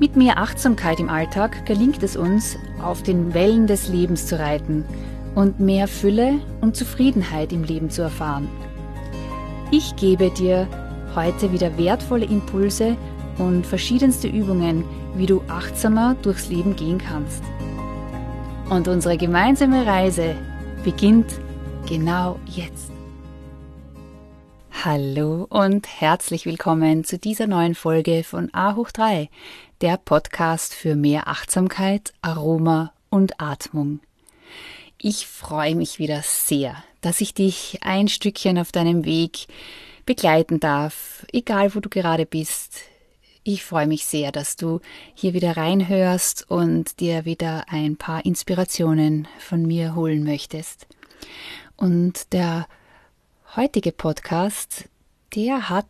Mit mehr Achtsamkeit im Alltag gelingt es uns, auf den Wellen des Lebens zu reiten und mehr Fülle und Zufriedenheit im Leben zu erfahren. Ich gebe dir heute wieder wertvolle Impulse und verschiedenste Übungen, wie du achtsamer durchs Leben gehen kannst. Und unsere gemeinsame Reise beginnt genau jetzt. Hallo und herzlich willkommen zu dieser neuen Folge von A hoch 3, der Podcast für mehr Achtsamkeit, Aroma und Atmung. Ich freue mich wieder sehr, dass ich dich ein Stückchen auf deinem Weg begleiten darf, egal wo du gerade bist. Ich freue mich sehr, dass du hier wieder reinhörst und dir wieder ein paar Inspirationen von mir holen möchtest. Und der heutige Podcast, der hat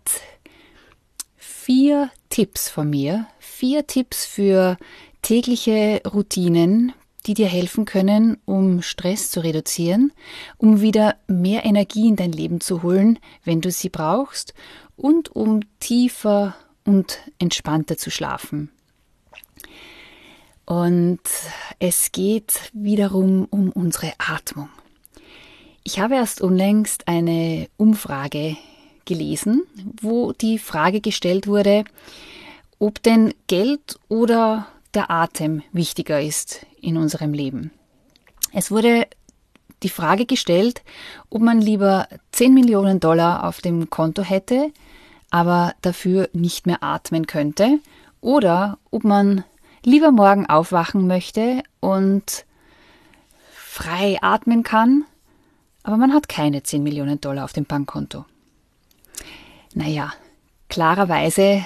vier Tipps von mir, vier Tipps für tägliche Routinen, die dir helfen können, um Stress zu reduzieren, um wieder mehr Energie in dein Leben zu holen, wenn du sie brauchst, und um tiefer und entspannter zu schlafen. Und es geht wiederum um unsere Atmung. Ich habe erst unlängst eine Umfrage gelesen, wo die Frage gestellt wurde, ob denn Geld oder der Atem wichtiger ist in unserem Leben. Es wurde die Frage gestellt, ob man lieber 10 Millionen Dollar auf dem Konto hätte, aber dafür nicht mehr atmen könnte, oder ob man lieber morgen aufwachen möchte und frei atmen kann, aber man hat keine 10 Millionen Dollar auf dem Bankkonto. Naja, klarerweise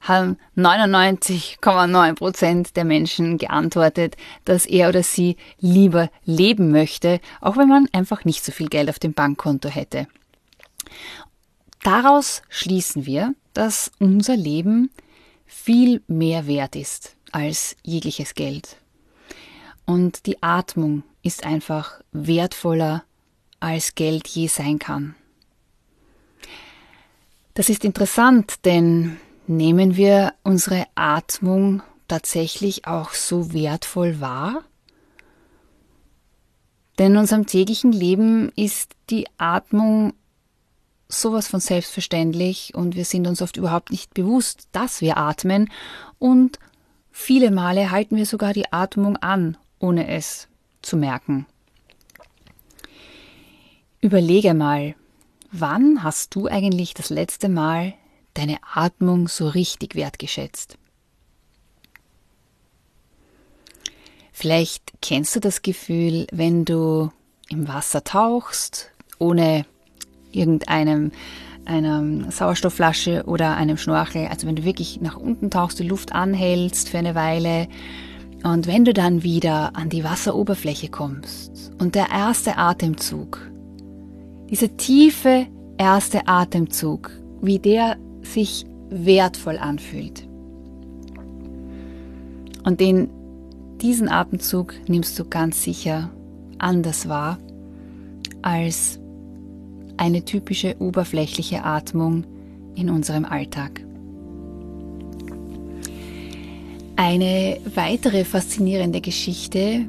haben 99,9 Prozent der Menschen geantwortet, dass er oder sie lieber leben möchte, auch wenn man einfach nicht so viel Geld auf dem Bankkonto hätte. Daraus schließen wir, dass unser Leben viel mehr wert ist als jegliches Geld. Und die Atmung ist einfach wertvoller als Geld je sein kann. Das ist interessant, denn nehmen wir unsere Atmung tatsächlich auch so wertvoll wahr? Denn in unserem täglichen Leben ist die Atmung sowas von selbstverständlich und wir sind uns oft überhaupt nicht bewusst, dass wir atmen und viele Male halten wir sogar die Atmung an, ohne es zu merken. Überlege mal, Wann hast du eigentlich das letzte Mal deine Atmung so richtig wertgeschätzt? Vielleicht kennst du das Gefühl, wenn du im Wasser tauchst, ohne irgendeinem einer Sauerstoffflasche oder einem Schnorchel, also wenn du wirklich nach unten tauchst, die Luft anhältst für eine Weile und wenn du dann wieder an die Wasseroberfläche kommst und der erste Atemzug dieser tiefe erste Atemzug, wie der sich wertvoll anfühlt. Und den, diesen Atemzug nimmst du ganz sicher anders wahr als eine typische oberflächliche Atmung in unserem Alltag. Eine weitere faszinierende Geschichte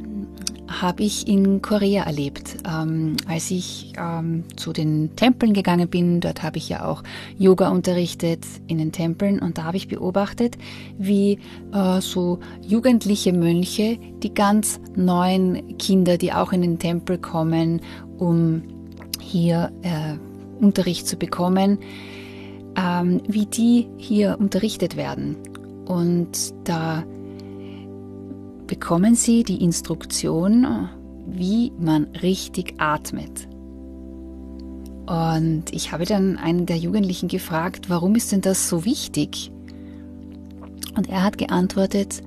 habe ich in Korea erlebt. Ähm, als ich ähm, zu den Tempeln gegangen bin, dort habe ich ja auch Yoga unterrichtet in den Tempeln und da habe ich beobachtet, wie äh, so jugendliche Mönche die ganz neuen Kinder, die auch in den Tempel kommen, um hier äh, Unterricht zu bekommen, ähm, wie die hier unterrichtet werden. Und da bekommen Sie die Instruktion, wie man richtig atmet. Und ich habe dann einen der Jugendlichen gefragt, warum ist denn das so wichtig? Und er hat geantwortet,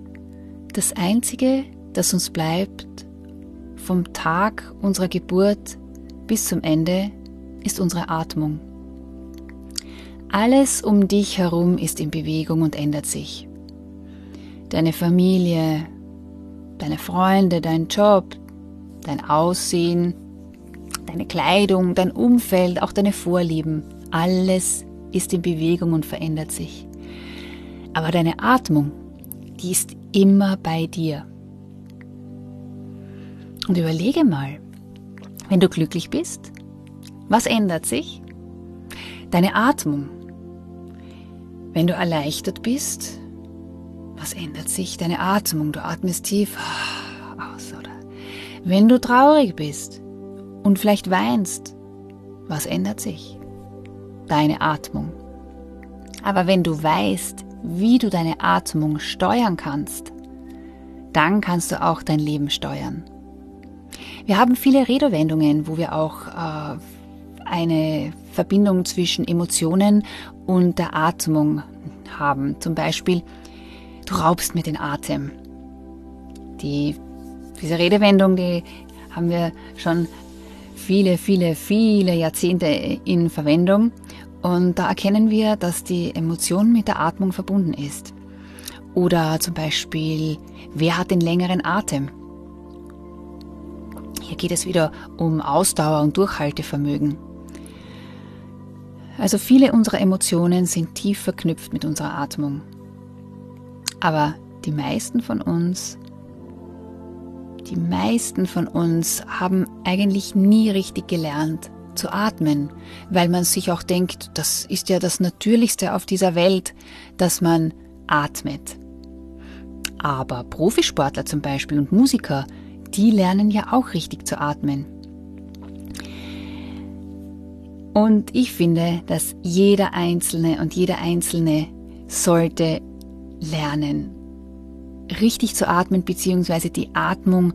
das Einzige, das uns bleibt, vom Tag unserer Geburt bis zum Ende ist unsere Atmung. Alles um dich herum ist in Bewegung und ändert sich. Deine Familie, deine Freunde, dein Job, dein Aussehen, deine Kleidung, dein Umfeld, auch deine Vorlieben, alles ist in Bewegung und verändert sich. Aber deine Atmung, die ist immer bei dir. Und überlege mal, wenn du glücklich bist, was ändert sich? Deine Atmung. Wenn du erleichtert bist, was ändert sich? Deine Atmung. Du atmest tief aus, oder? Wenn du traurig bist und vielleicht weinst, was ändert sich? Deine Atmung. Aber wenn du weißt, wie du deine Atmung steuern kannst, dann kannst du auch dein Leben steuern. Wir haben viele Redewendungen, wo wir auch äh, eine Verbindung zwischen Emotionen und der Atmung haben. Zum Beispiel, du raubst mir den Atem. Die, diese Redewendung, die haben wir schon viele, viele, viele Jahrzehnte in Verwendung. Und da erkennen wir, dass die Emotion mit der Atmung verbunden ist. Oder zum Beispiel, wer hat den längeren Atem? Hier geht es wieder um Ausdauer und Durchhaltevermögen. Also viele unserer Emotionen sind tief verknüpft mit unserer Atmung. Aber die meisten von uns, die meisten von uns haben eigentlich nie richtig gelernt zu atmen, weil man sich auch denkt, das ist ja das Natürlichste auf dieser Welt, dass man atmet. Aber Profisportler zum Beispiel und Musiker, die lernen ja auch richtig zu atmen. Und ich finde, dass jeder Einzelne und jeder Einzelne sollte lernen, richtig zu atmen bzw. die Atmung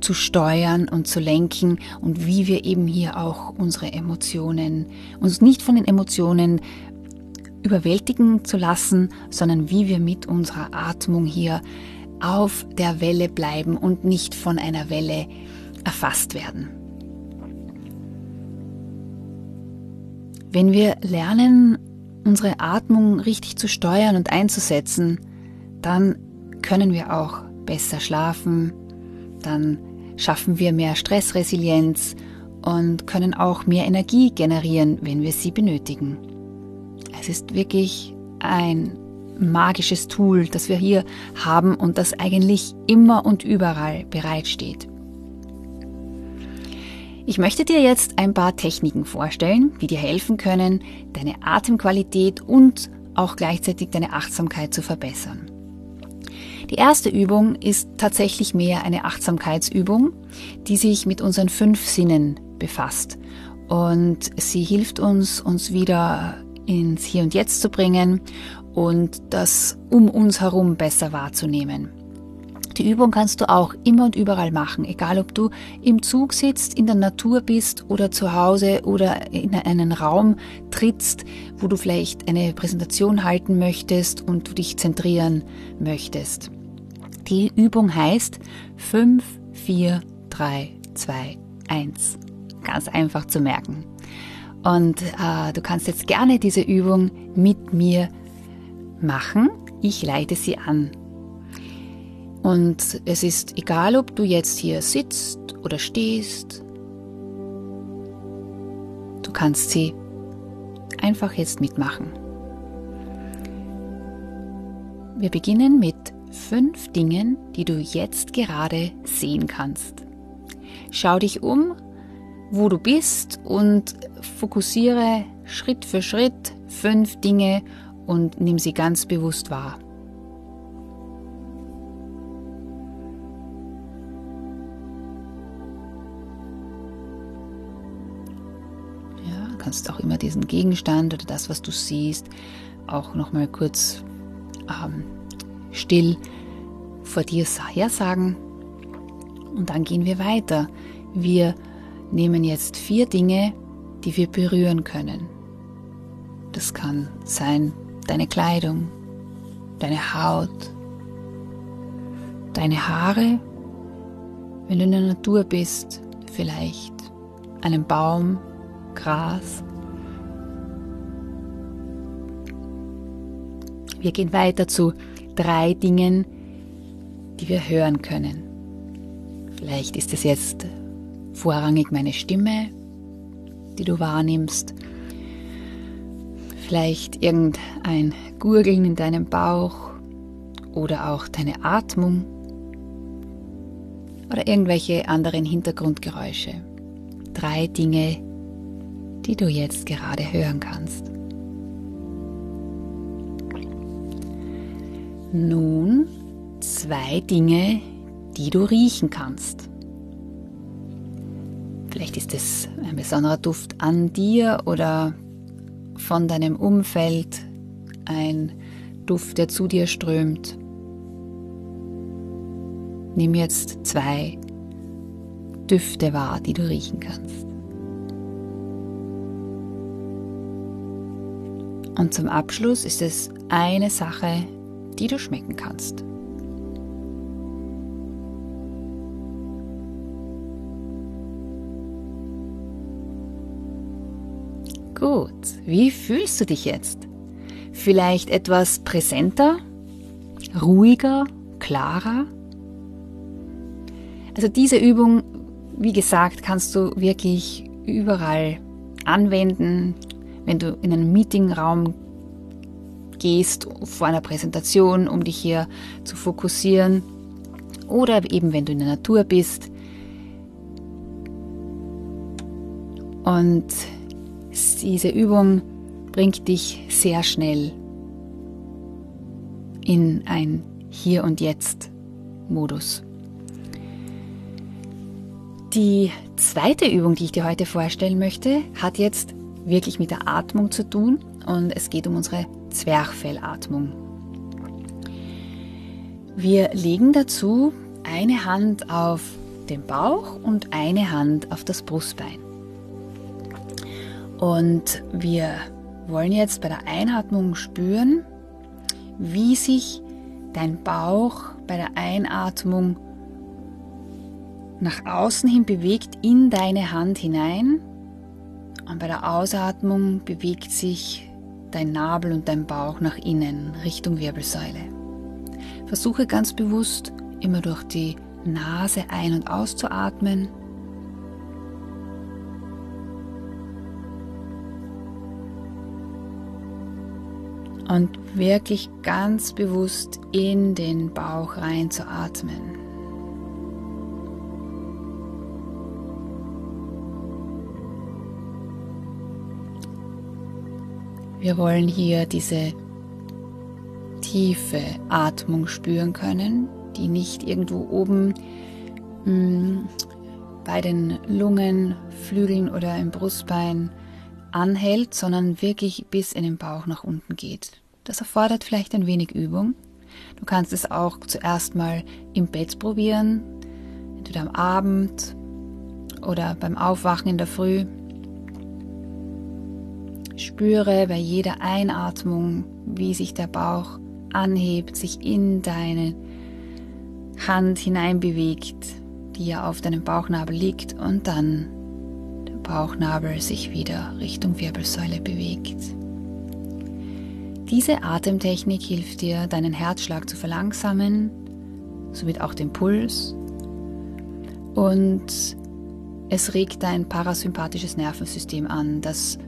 zu steuern und zu lenken und wie wir eben hier auch unsere Emotionen, uns nicht von den Emotionen überwältigen zu lassen, sondern wie wir mit unserer Atmung hier auf der Welle bleiben und nicht von einer Welle erfasst werden. Wenn wir lernen, unsere Atmung richtig zu steuern und einzusetzen, dann können wir auch besser schlafen, dann schaffen wir mehr Stressresilienz und können auch mehr Energie generieren, wenn wir sie benötigen. Es ist wirklich ein magisches Tool, das wir hier haben und das eigentlich immer und überall bereitsteht. Ich möchte dir jetzt ein paar Techniken vorstellen, die dir helfen können, deine Atemqualität und auch gleichzeitig deine Achtsamkeit zu verbessern. Die erste Übung ist tatsächlich mehr eine Achtsamkeitsübung, die sich mit unseren fünf Sinnen befasst. Und sie hilft uns, uns wieder ins Hier und Jetzt zu bringen und das um uns herum besser wahrzunehmen. Die Übung kannst du auch immer und überall machen, egal ob du im Zug sitzt, in der Natur bist oder zu Hause oder in einen Raum trittst, wo du vielleicht eine Präsentation halten möchtest und du dich zentrieren möchtest. Die Übung heißt 5, 4, 3, 2, 1. Ganz einfach zu merken. Und äh, du kannst jetzt gerne diese Übung mit mir machen. Ich leite sie an. Und es ist egal, ob du jetzt hier sitzt oder stehst. Du kannst sie einfach jetzt mitmachen. Wir beginnen mit fünf Dingen, die du jetzt gerade sehen kannst. Schau dich um, wo du bist und fokussiere Schritt für Schritt fünf Dinge und nimm sie ganz bewusst wahr. Kannst auch immer diesen Gegenstand oder das, was du siehst, auch noch mal kurz ähm, still vor dir hersagen. Und dann gehen wir weiter. Wir nehmen jetzt vier Dinge, die wir berühren können. Das kann sein deine Kleidung, deine Haut, deine Haare, Wenn du in der Natur bist, vielleicht einem Baum, Gras. Wir gehen weiter zu drei Dingen, die wir hören können. Vielleicht ist es jetzt vorrangig meine Stimme, die du wahrnimmst. Vielleicht irgendein Gurgeln in deinem Bauch oder auch deine Atmung oder irgendwelche anderen Hintergrundgeräusche. Drei Dinge, die du jetzt gerade hören kannst. Nun zwei Dinge, die du riechen kannst. Vielleicht ist es ein besonderer Duft an dir oder von deinem Umfeld, ein Duft, der zu dir strömt. Nimm jetzt zwei Düfte wahr, die du riechen kannst. Und zum Abschluss ist es eine Sache, die du schmecken kannst. Gut, wie fühlst du dich jetzt? Vielleicht etwas präsenter, ruhiger, klarer? Also diese Übung, wie gesagt, kannst du wirklich überall anwenden, wenn du in einen Meetingraum gehst vor einer Präsentation, um dich hier zu fokussieren oder eben wenn du in der Natur bist. Und diese Übung bringt dich sehr schnell in ein Hier und Jetzt Modus. Die zweite Übung, die ich dir heute vorstellen möchte, hat jetzt wirklich mit der Atmung zu tun und es geht um unsere Zwerchfellatmung. Wir legen dazu eine Hand auf den Bauch und eine Hand auf das Brustbein. Und wir wollen jetzt bei der Einatmung spüren, wie sich dein Bauch bei der Einatmung nach außen hin bewegt in deine Hand hinein und bei der Ausatmung bewegt sich dein Nabel und dein Bauch nach innen Richtung Wirbelsäule. Versuche ganz bewusst immer durch die Nase ein- und auszuatmen und wirklich ganz bewusst in den Bauch rein zu atmen. Wir wollen hier diese tiefe Atmung spüren können, die nicht irgendwo oben mh, mm, bei den Lungen, Flügeln oder im Brustbein anhält, sondern wirklich bis in den Bauch nach unten geht. Das erfordert vielleicht ein wenig Übung. Du kannst es auch zuerst mal im Bett probieren, entweder am Abend oder beim Aufwachen in der Früh. Spüre bei jeder Einatmung, wie sich der Bauch anhebt, sich in deine Hand hineinbewegt, die ja auf deinem Bauchnabel liegt und dann Bauchnabel sich wieder Richtung Wirbelsäule bewegt. Diese Atemtechnik hilft dir, deinen Herzschlag zu verlangsamen, somit auch den Puls und es regt dein parasympathisches Nervensystem an, das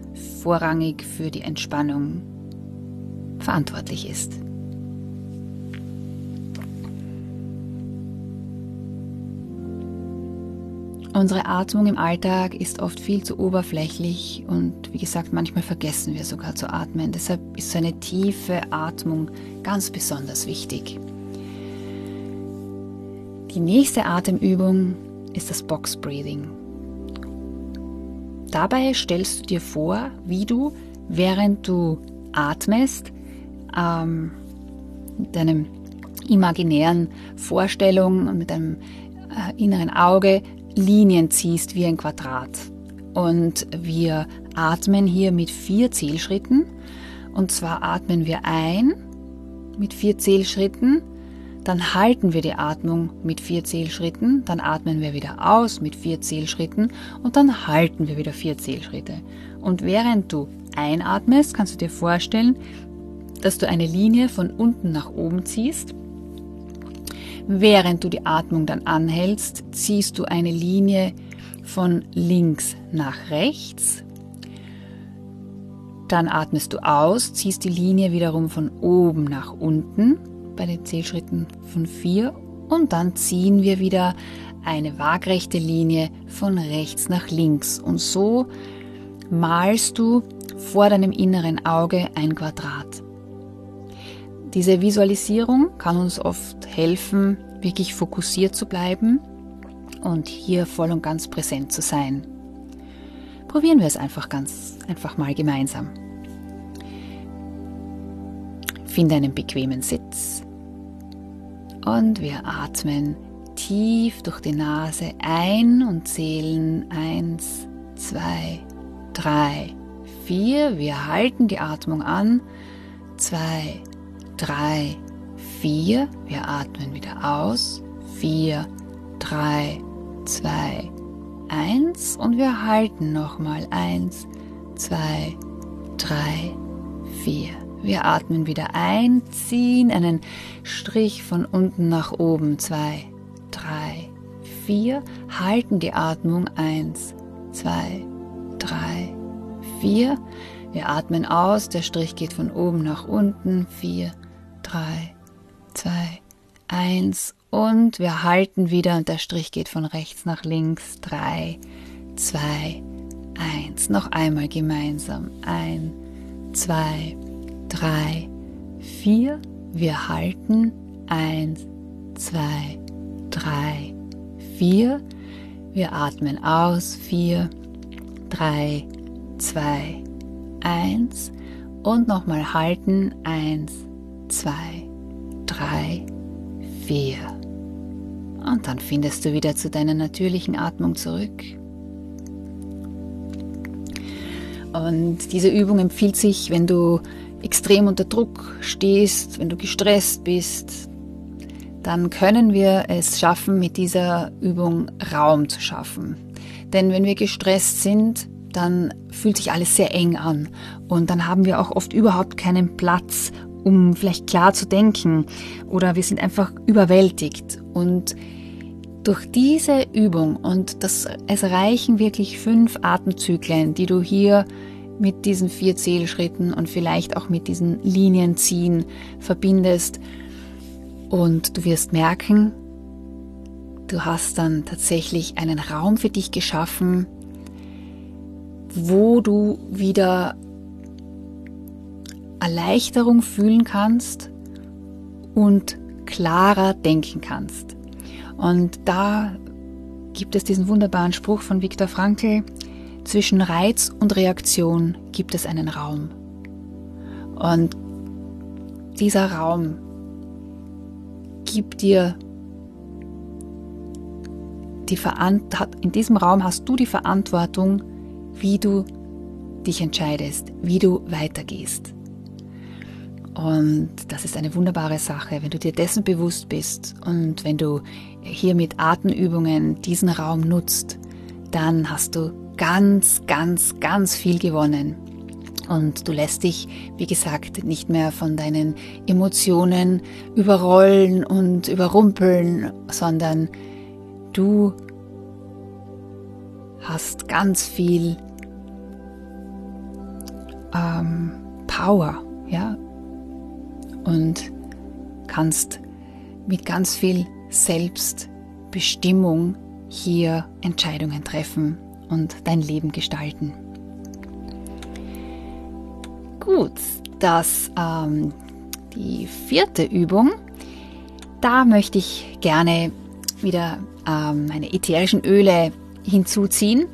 vorrangig für die Entspannung verantwortlich ist. Unsere Atmung im Alltag ist oft viel zu oberflächlich und wie gesagt, manchmal vergessen wir sogar zu atmen. Deshalb ist so eine tiefe Atmung ganz besonders wichtig. Die nächste Atemübung ist das Box Breathing. Dabei stellst du dir vor, wie du, während du atmest, ähm, mit deinem imaginären Vorstellung und mit deinem äh, inneren Auge Linien ziehst wie ein Quadrat. Und wir atmen hier mit vier Zählschritten. Und zwar atmen wir ein mit vier Zählschritten. Dann halten wir die Atmung mit vier Zählschritten, dann atmen wir wieder aus mit vier Zählschritten und dann halten wir wieder vier Zählschritte. Und während du einatmest, kannst du dir vorstellen, dass du eine Linie von unten nach oben ziehst. Während du die Atmung dann anhältst, ziehst du eine Linie von links nach rechts. Dann atmest du aus, ziehst die Linie wiederum von oben nach unten bei den Zählschritten von vier und dann ziehen wir wieder eine waagrechte Linie von rechts nach links und so malst du vor deinem inneren Auge ein Quadrat. Diese Visualisierung kann uns oft helfen, wirklich fokussiert zu bleiben und hier voll und ganz präsent zu sein. Probieren wir es einfach ganz einfach mal gemeinsam. Finde einen bequemen Sitz und wir atmen tief durch die Nase ein und zählen eins, zwei, drei, vier. Wir halten die Atmung an. Zwei, drei, vier. Wir atmen wieder aus. Vier, drei, zwei, eins. Und wir halten nochmal eins, zwei, drei, vier. Wir atmen wieder ein, ziehen einen Strich von unten nach oben. Zwei, drei, vier. Halten die Atmung. Eins, zwei, drei, vier. Wir atmen aus, der Strich geht von oben nach unten. Vier, drei, zwei, eins. Und wir halten wieder und der Strich geht von rechts nach links. Drei, zwei, eins. Noch einmal gemeinsam. Ein, zwei, drei, vier. Wir halten. Eins, zwei, drei, vier. Wir atmen aus. Vier, drei, zwei, eins. Und nochmal halten. Eins, zwei, drei, vier. Und dann findest du wieder zu deiner natürlichen Atmung zurück. Und diese Übung empfiehlt sich, wenn du extrem unter Druck stehst, wenn du gestresst bist, dann können wir es schaffen, mit dieser Übung Raum zu schaffen. Denn wenn wir gestresst sind, dann fühlt sich alles sehr eng an. Und dann haben wir auch oft überhaupt keinen Platz, um vielleicht klar zu denken. Oder wir sind einfach überwältigt. Und durch diese Übung und das, es reichen wirklich fünf Atemzyklen, die du hier mit diesen vier Zählschritten und vielleicht auch mit diesen Linienziehen verbindest. Und du wirst merken, du hast dann tatsächlich einen Raum für dich geschaffen, wo du wieder Erleichterung fühlen kannst und klarer denken kannst. Und da gibt es diesen wunderbaren Spruch von Viktor Frankl, zwischen Reiz und Reaktion gibt es einen Raum. Und dieser Raum gibt dir die Verantwortung, in diesem Raum hast du die Verantwortung, wie du dich entscheidest, wie du weitergehst. Und das ist eine wunderbare Sache, wenn du dir dessen bewusst bist und wenn du hier mit Atemübungen diesen Raum nutzt, dann hast du ganz, ganz, ganz viel gewonnen. Und du lässt dich, wie gesagt, nicht mehr von deinen Emotionen überrollen und überrumpeln, sondern du hast ganz viel ähm, Power, ja, und kannst mit ganz viel Selbstbestimmung hier Entscheidungen treffen und dein Leben gestalten. Gut, das ähm, die vierte Übung. Da möchte ich gerne wieder ähm, meine ätherischen Öle hinzuziehen.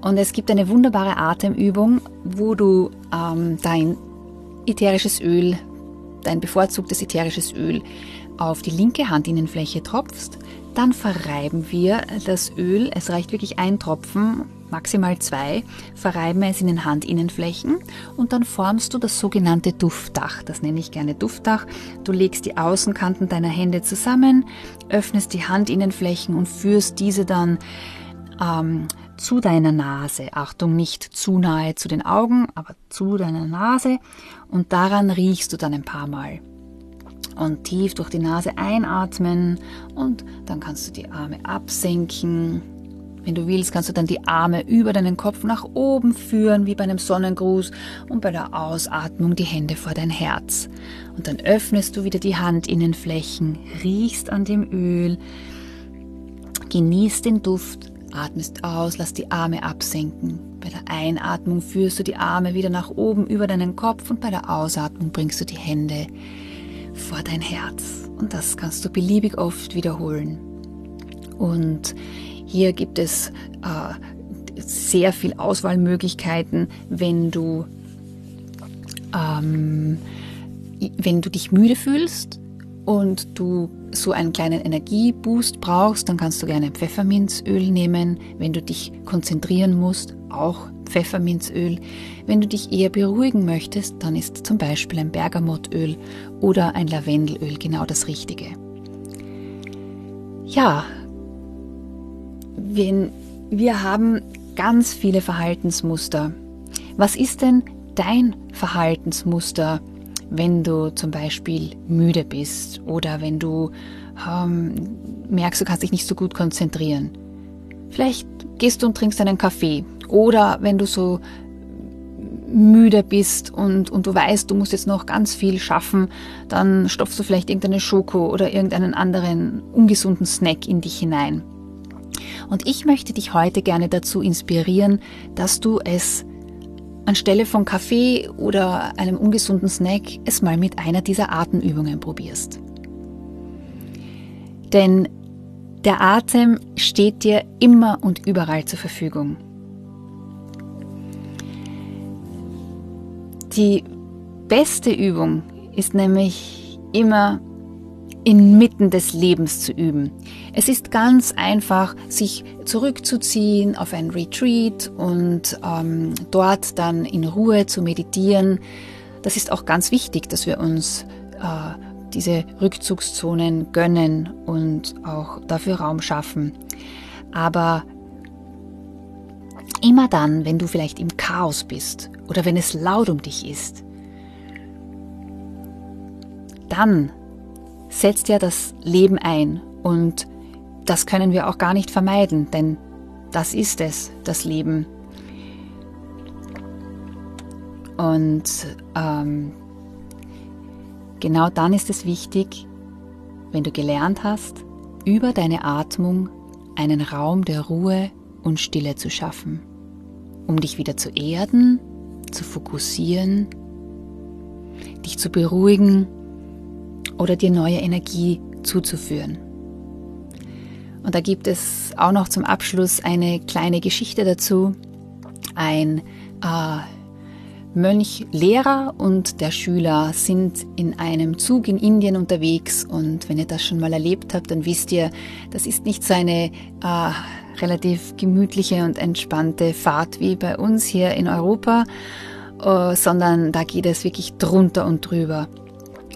Und es gibt eine wunderbare Atemübung, wo du ähm, dein ätherisches Öl, dein bevorzugtes ätherisches Öl auf die linke Handinnenfläche tropfst dann verreiben wir das Öl. Es reicht wirklich ein Tropfen maximal zwei, verreiben es in den Handinnenflächen und dann formst du das sogenannte Duftdach. Das nenne ich gerne Duftdach. Du legst die Außenkanten deiner Hände zusammen, öffnest die Handinnenflächen und führst diese dann ähm, zu deiner Nase. Achtung, nicht zu nahe zu den Augen, aber zu deiner Nase und daran riechst du dann ein paar Mal. Und tief durch die Nase einatmen und dann kannst du die Arme absenken. Wenn du willst, kannst du dann die Arme über deinen Kopf nach oben führen, wie bei einem Sonnengruß, und bei der Ausatmung die Hände vor dein Herz. Und dann öffnest du wieder die Handinnenflächen, riechst an dem Öl, genießt den Duft Atmest aus, lass die Arme absenken. Bei der Einatmung führst du die Arme wieder nach oben über deinen Kopf und bei der Ausatmung bringst du die Hände vor dein Herz. Und das kannst du beliebig oft wiederholen. Und hier gibt es äh, sehr viel Auswahlmöglichkeiten, wenn du ähm, wenn du dich müde fühlst und du so einen kleinen Energieboost brauchst, dann kannst du gerne Pfefferminzöl nehmen. Wenn du dich konzentrieren musst, auch Pfefferminzöl. Wenn du dich eher beruhigen möchtest, dann ist zum Beispiel ein Bergamottöl oder ein Lavendelöl genau das Richtige. Ja, wenn wir haben ganz viele Verhaltensmuster. Was ist denn dein Verhaltensmuster? wenn du zum Beispiel müde bist oder wenn du ähm, merkst, du kannst dich nicht so gut konzentrieren. Vielleicht gehst du und trinkst einen Kaffee oder wenn du so müde bist und, und du weißt, du musst jetzt noch ganz viel schaffen, dann stopfst du vielleicht irgendeine Schoko oder irgendeinen anderen ungesunden Snack in dich hinein. Und ich möchte dich heute gerne dazu inspirieren, dass du es anstelle von Kaffee oder einem ungesunden Snack es mal mit einer dieser Atemübungen probierst. Denn der Atem steht dir immer und überall zur Verfügung. Die beste Übung ist nämlich immer inmitten des Lebens zu üben. Es ist ganz einfach, sich zurückzuziehen auf ein Retreat und ähm, dort dann in Ruhe zu meditieren. Das ist auch ganz wichtig, dass wir uns äh, diese Rückzugszonen gönnen und auch dafür Raum schaffen. Aber immer dann, wenn du vielleicht im Chaos bist oder wenn es laut um dich ist, dann setzt ja das Leben ein und das können wir auch gar nicht vermeiden, denn das ist es, das Leben. Und ähm, genau dann ist es wichtig, wenn du gelernt hast, über deine Atmung einen Raum der Ruhe und Stille zu schaffen, um dich wieder zu erden, zu fokussieren, dich zu beruhigen oder dir neue Energie zuzuführen. Und da gibt es auch noch zum Abschluss eine kleine Geschichte dazu. Ein äh, Mönch, Lehrer und der Schüler sind in einem Zug in Indien unterwegs und wenn ihr das schon mal erlebt habt, dann wisst ihr, das ist nicht so eine äh, relativ gemütliche und entspannte Fahrt wie bei uns hier in Europa, äh, sondern da geht es wirklich drunter und drüber.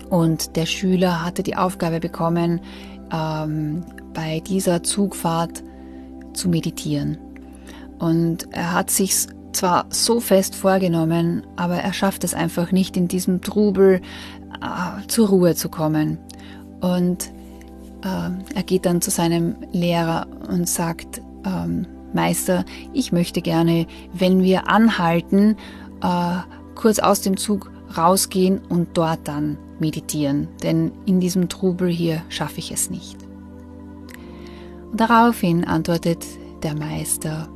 Und der Schüler hatte die Aufgabe bekommen, ähm, bei dieser Zugfahrt zu meditieren. Und er hat sich zwar so fest vorgenommen, aber er schafft es einfach nicht, in diesem Trubel äh, zur Ruhe zu kommen. Und äh, er geht dann zu seinem Lehrer und sagt, ähm, Meister, ich möchte gerne, wenn wir anhalten, äh, kurz aus dem Zug rausgehen und dort dann meditieren, denn in diesem Trubel hier schaffe ich es nicht. Und daraufhin antwortet der Meister,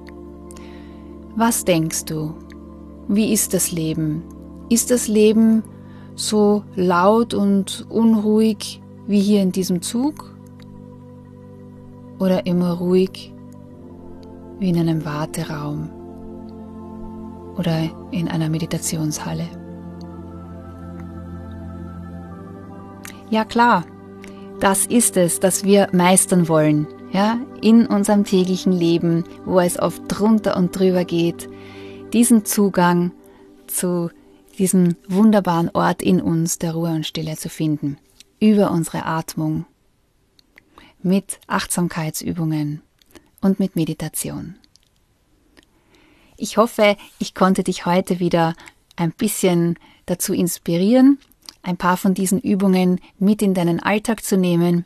was denkst du? Wie ist das Leben? Ist das Leben so laut und unruhig wie hier in diesem Zug? Oder immer ruhig wie in einem Warteraum oder in einer Meditationshalle? Ja klar, das ist es, das wir meistern wollen. ja, in unserem täglichen Leben, wo es oft drunter und drüber geht, diesen Zugang zu diesem wunderbaren Ort in uns der Ruhe und Stille zu finden, über unsere Atmung, mit Achtsamkeitsübungen und mit Meditation. Ich hoffe, ich konnte dich heute wieder ein bisschen dazu inspirieren, ein paar von diesen Übungen mit in deinen Alltag zu nehmen.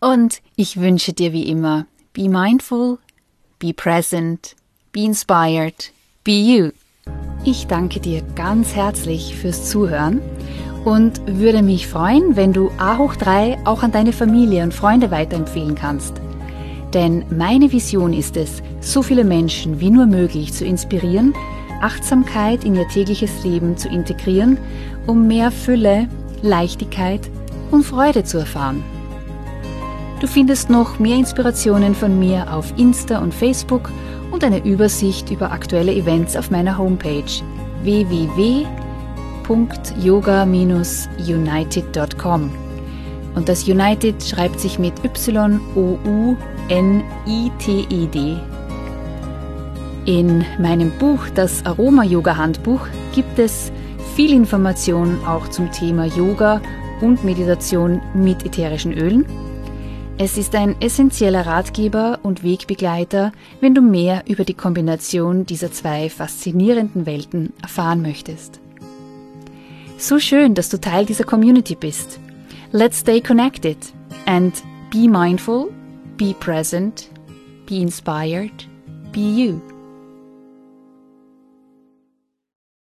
Und ich wünsche dir wie immer, be mindful, be present, be inspired, be you. Ich danke dir ganz herzlich fürs Zuhören und würde mich freuen, wenn du A hoch 3 auch an deine Familie und Freunde weiterempfehlen kannst. Denn meine Vision ist es, so viele Menschen wie nur möglich zu inspirieren, Achtsamkeit in ihr tägliches Leben zu integrieren, um mehr Fülle, Leichtigkeit und Freude zu erfahren. Du findest noch mehr Inspirationen von mir auf Insta und Facebook und eine Übersicht über aktuelle Events auf meiner Homepage www.yoga-united.com. Und das United schreibt sich mit Y-O-U-N-I-T-E-D. In meinem Buch, das Aroma-Yoga-Handbuch, gibt es viel Information auch zum Thema Yoga und Meditation mit ätherischen Ölen es ist ein essentieller Ratgeber und Wegbegleiter, wenn du mehr über die Kombination dieser zwei faszinierenden Welten erfahren möchtest. So schön, dass du Teil dieser Community bist. Let's stay connected and be mindful, be present, be inspired, be you.